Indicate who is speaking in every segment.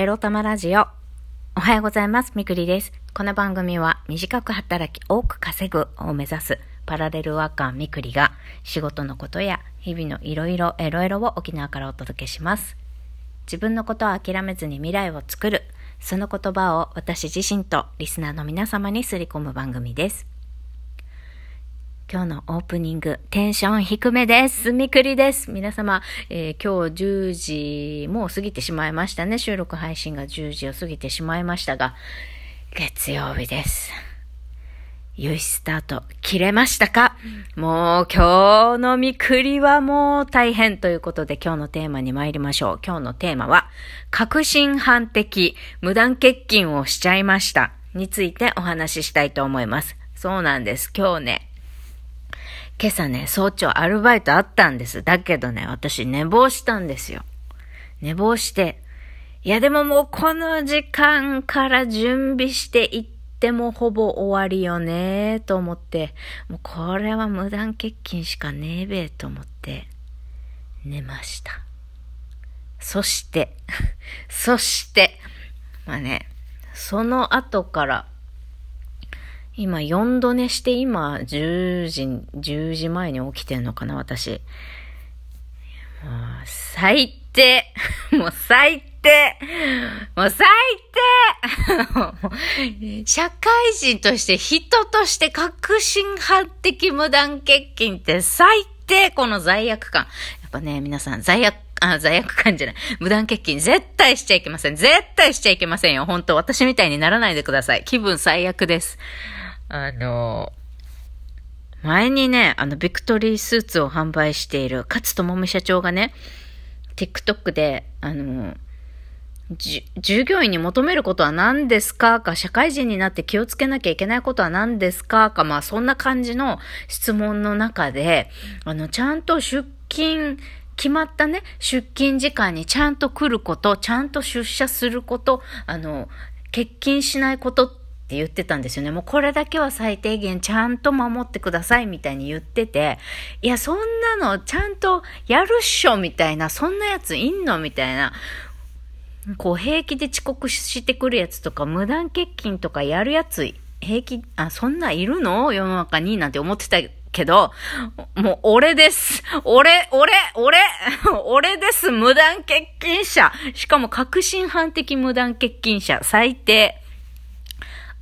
Speaker 1: エロ玉ラジオ。おはようございます。みくりです。この番組は短く働き多く稼ぐを目指すパラレルワーカーみくりが仕事のことや日々のいろいろエロエロを沖縄からお届けします。自分のことを諦めずに未来を作る。その言葉を私自身とリスナーの皆様にすり込む番組です。今日のオープニング、テンション低めです。みくりです。皆様、えー今日10時もう過ぎてしまいましたね。収録配信が10時を過ぎてしまいましたが、月曜日です。良いスタート、切れましたか？もう今日のみくりはもう大変ということで今日のテーマに参りましょう。今日のテーマは、確信犯的無断欠勤をしちゃいましたについてお話ししたいと思います。そうなんです。今日ね、今朝ね、早朝アルバイトあったんです。だけどね、私寝坊したんですよ。寝坊して、いやでももうこの時間から準備していってもほぼ終わりよねと思って、もうこれは無断欠勤しかねえべえと思って、寝ました。そして、そして、まあね、その後から、今4度寝して今10時、10時前に起きてんのかな、私。もう最低 もう最低もう最低 社会人として人として革新犯的無断欠勤って最低この罪悪感。やっぱね、皆さん罪悪あ、罪悪感じゃない。無断欠勤絶対しちゃいけません。絶対しちゃいけませんよ。本当私みたいにならないでください。気分最悪です。あの、前にね、あの、ビクトリースーツを販売している勝智美社長がね、TikTok で、あの、従業員に求めることは何ですかか、社会人になって気をつけなきゃいけないことは何ですかか、まあそんな感じの質問の中で、あの、ちゃんと出勤、決まったね、出勤時間にちゃんと来ること、ちゃんと出社すること、あの、欠勤しないことっって言ってたんですよね。もうこれだけは最低限ちゃんと守ってくださいみたいに言ってて、いや、そんなのちゃんとやるっしょみたいな、そんなやついんのみたいな。こう平気で遅刻してくるやつとか、無断欠勤とかやるやつ、平気、あ、そんないるの？世の中になんて思ってたけど、もう俺です。俺、俺、俺、俺です。無断欠勤者。しかも確信犯的無断欠勤者。最低。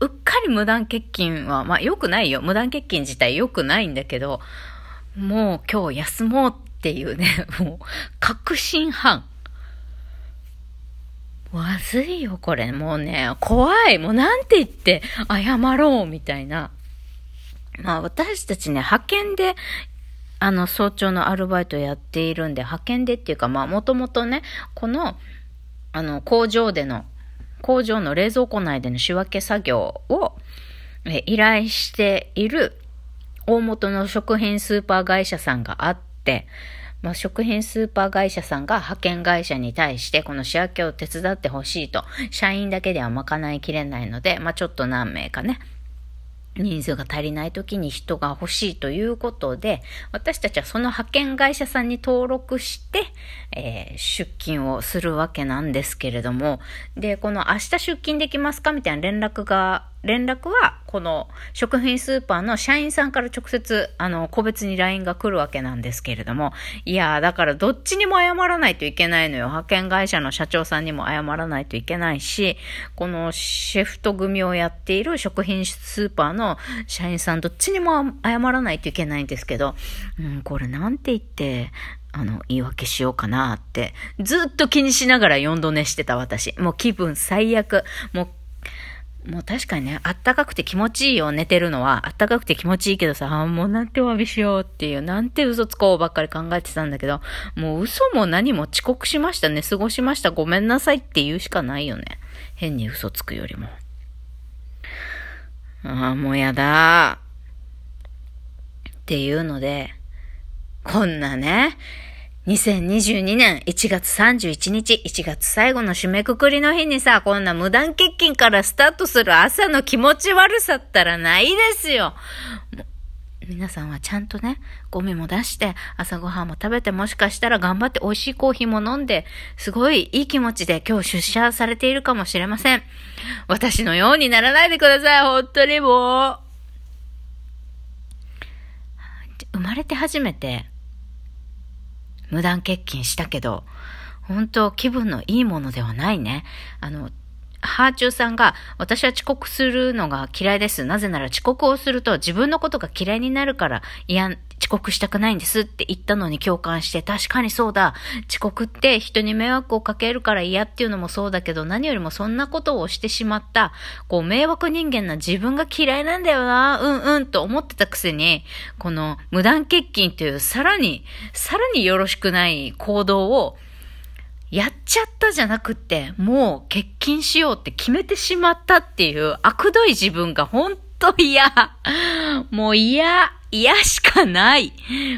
Speaker 1: うっかり無断欠勤は、まあ良くないよ。無断欠勤自体良くないんだけど、もう今日休もうっていうね、もう、確信犯。まずいよ、これ。もうね、怖い。もうなんて言って謝ろう、みたいな。まあ私たちね、派遣で、あの、早朝のアルバイトやっているんで、派遣でっていうか、まあもともとね、この、あの、工場での、工場の冷蔵庫内での仕分け作業を、依頼している大元の食品スーパー会社さんがあって、まあ、食品スーパー会社さんが派遣会社に対してこの仕分けを手伝ってほしいと、社員だけでは賄いきれないので、まあ、ちょっと何名かね、人数が足りない時に人が欲しいということで、私たちはその派遣会社さんに登録して、えー出勤をするわけなんですけれども、で、この明日出勤できますかみたいな連絡が、連絡は、この食品スーパーの社員さんから直接、あの、個別に LINE が来るわけなんですけれども、いやー、だからどっちにも謝らないといけないのよ。派遣会社の社長さんにも謝らないといけないし、このシェフト組をやっている食品スーパーの社員さんどっちにも謝らないといけないんですけど、うん、これなんて言って、あの、言い訳しようかなって、ずっと気にしながら4度寝してた私。もう気分最悪。もうもう確かにね、あったかくて気持ちいいよ、寝てるのは。あったかくて気持ちいいけどさ、あもうなんてお詫びしようっていう、なんて嘘つこうばっかり考えてたんだけど、もう嘘も何も遅刻しましたね、過ごしました、ごめんなさいって言うしかないよね。変に嘘つくよりも。ああ、もうやだっていうので、こんなね、2022年1月31日、1月最後の締めくくりの日にさ、こんな無断欠勤からスタートする朝の気持ち悪さったらないですよ。皆さんはちゃんとね、ゴミも出して、朝ごはんも食べて、もしかしたら頑張って美味しいコーヒーも飲んで、すごいいい気持ちで今日出社されているかもしれません。私のようにならないでください、本当にもう。生まれて初めて、無断欠勤したけど、本当気分のいいものではないね。あの、ハーチューさんが、私は遅刻するのが嫌いです。なぜなら遅刻をすると自分のことが嫌いになるから、いや、遅刻したくないんですって言ったのに共感して、確かにそうだ。遅刻って人に迷惑をかけるから嫌っていうのもそうだけど、何よりもそんなことをしてしまった、こう、迷惑人間な自分が嫌いなんだよな、うんうんと思ってたくせに、この無断欠勤というさらに、さらによろしくない行動を、やっちゃったじゃなくて、もう欠勤しようって決めてしまったっていう悪どい自分が本当嫌。もう嫌。嫌しかない。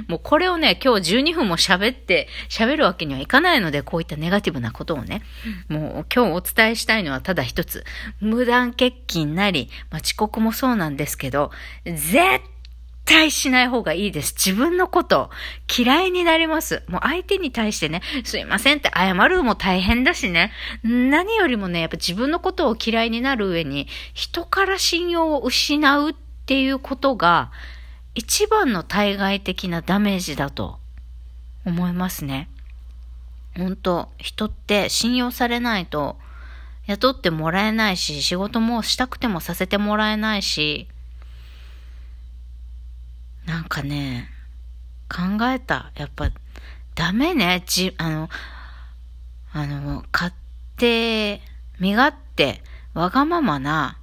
Speaker 1: もうこれをね、今日12分も喋って、喋るわけにはいかないので、こういったネガティブなことをね、もう今日お伝えしたいのはただ一つ。無断欠勤なり、まあ、遅刻もそうなんですけど、絶対しない方がいいです。自分のこと嫌いになります。もう相手に対してね、すいませんって謝るのも大変だしね。何よりもね、やっぱ自分のことを嫌いになる上に、人から信用を失うっていうことが、一番の対外的なダメージだと思いますね。本当人って信用されないと雇ってもらえないし、仕事もしたくてもさせてもらえないし、なんかね、考えた。やっぱ、ダメね。じ、あの、あの、勝手、身勝手、わがままな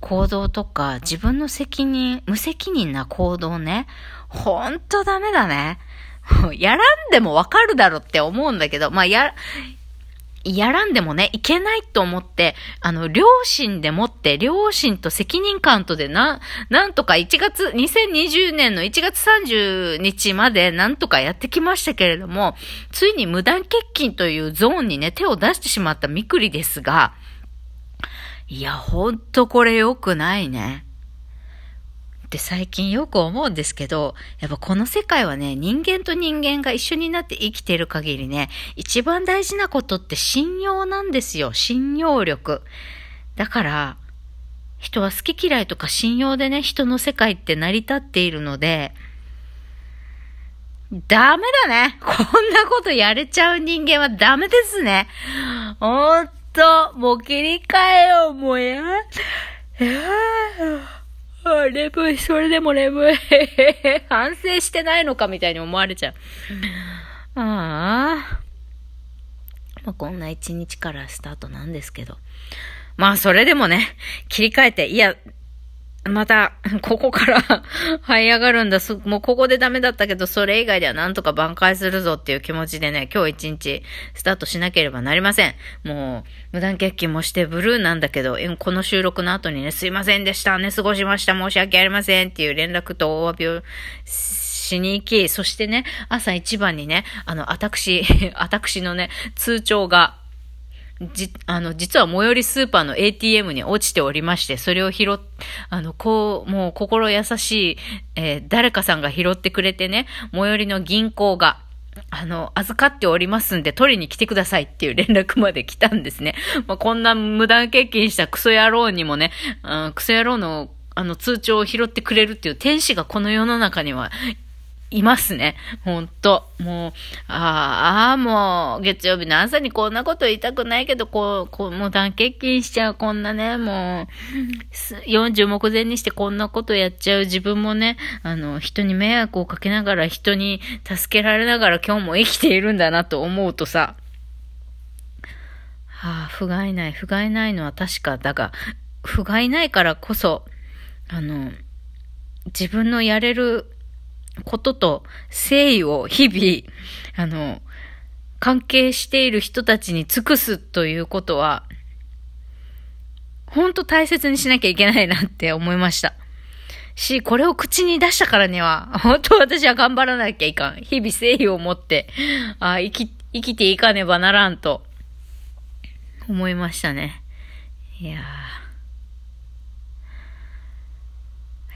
Speaker 1: 行動とか、自分の責任、無責任な行動ね。ほんとダメだね。やらんでもわかるだろって思うんだけど、まあ、や、やらんでもね、いけないと思って、あの、両親でもって、両親と責任感とでな、なんとか1月、2020年の1月30日までなんとかやってきましたけれども、ついに無断欠勤というゾーンにね、手を出してしまったみくりですが、いや、ほんとこれ良くないね。って最近よく思うんですけど、やっぱこの世界はね、人間と人間が一緒になって生きてる限りね、一番大事なことって信用なんですよ。信用力。だから、人は好き嫌いとか信用でね、人の世界って成り立っているので、ダメだね。こんなことやれちゃう人間はダメですね。ほんと、もう切り替えよう、もうや。やあ、眠い、それでも眠い。反省してないのかみたいに思われちゃう。ああ。まあ、こんな一日からスタートなんですけど。まあ、それでもね、切り替えて、いや、また、ここから這い上がるんだ。もうここでダメだったけど、それ以外ではなんとか挽回するぞっていう気持ちでね、今日一日スタートしなければなりません。もう、無断欠勤もしてブルーなんだけど、この収録の後にね、すいませんでした。寝過ごしました。申し訳ありませんっていう連絡とお詫びをしに行き、そしてね、朝一番にね、あの、私、私のね、通帳が、じ、あの、実は最寄りスーパーの ATM に落ちておりまして、それを拾っ、あの、こう、もう心優しい、えー、誰かさんが拾ってくれてね、最寄りの銀行が、あの、預かっておりますんで取りに来てくださいっていう連絡まで来たんですね。まあ、こんな無断欠勤したクソ野郎にもね、クソ野郎のあの通帳を拾ってくれるっていう天使がこの世の中にはいますね。ほんと。もう、ああ、もう、月曜日の朝にこんなこと言いたくないけど、こう、こうもう断欠勤しちゃう、こんなね、もう、40目前にしてこんなことやっちゃう。自分もね、あの、人に迷惑をかけながら、人に助けられながら今日も生きているんだなと思うとさ、はあ、不甲斐ない、不甲斐ないのは確か。だが、不甲斐ないからこそ、あの、自分のやれることと誠意を日々、あの、関係している人たちに尽くすということは、本当大切にしなきゃいけないなって思いました。し、これを口に出したからには、本当私は頑張らなきゃいかん。日々誠意を持って、あ生き、生きていかねばならんと、思いましたね。いやー。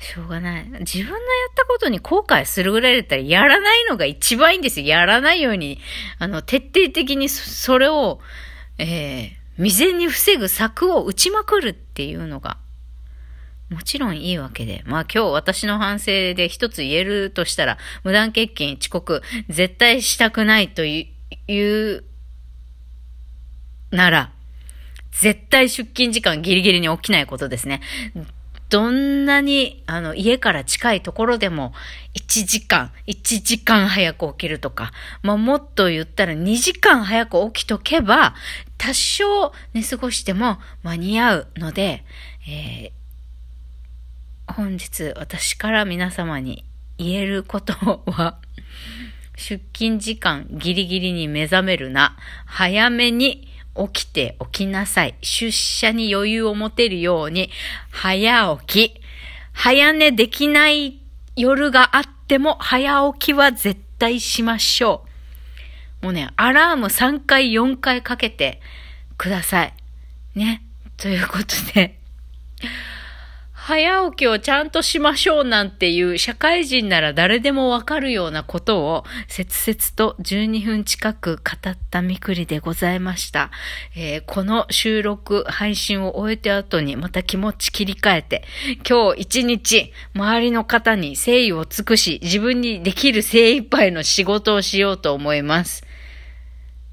Speaker 1: しょうがない。自分のやったことに後悔するぐらいだったら、やらないのが一番いいんですよ。やらないように、あの、徹底的にそれを、えー、未然に防ぐ策を打ちまくるっていうのが、もちろんいいわけで。まあ今日私の反省で一つ言えるとしたら、無断欠勤、遅刻、絶対したくないという、なら、絶対出勤時間ギリギリに起きないことですね。どんなに、あの、家から近いところでも、1時間、1時間早く起きるとか、まあ、もっと言ったら2時間早く起きとけば、多少寝過ごしても間に合うので、えー、本日私から皆様に言えることは、出勤時間ギリギリに目覚めるな。早めに起きて起きなさい。出社に余裕を持てるように、早起き。早寝できない夜があっても、早起きは絶対しましょう。もうね、アラーム3回、4回かけてください。ね。ということで、早起きをちゃんとしましょうなんていう社会人なら誰でもわかるようなことを切々と12分近く語ったみくりでございました。えー、この収録配信を終えた後にまた気持ち切り替えて今日一日周りの方に誠意を尽くし自分にできる精一杯の仕事をしようと思います。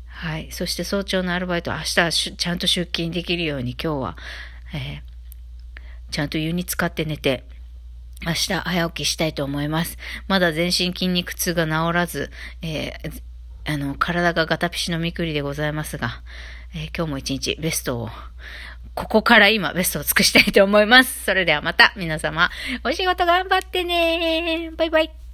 Speaker 1: はい。そして早朝のアルバイト明日ちゃんと出勤できるように今日は、えーちゃんと湯に浸かって寝て、明日早起きしたいと思います。まだ全身筋肉痛が治らず、えー、あの、体がガタピシのみくりでございますが、えー、今日も一日ベストを、ここから今ベストを尽くしたいと思います。それではまた皆様、お仕事頑張ってねバイバイ。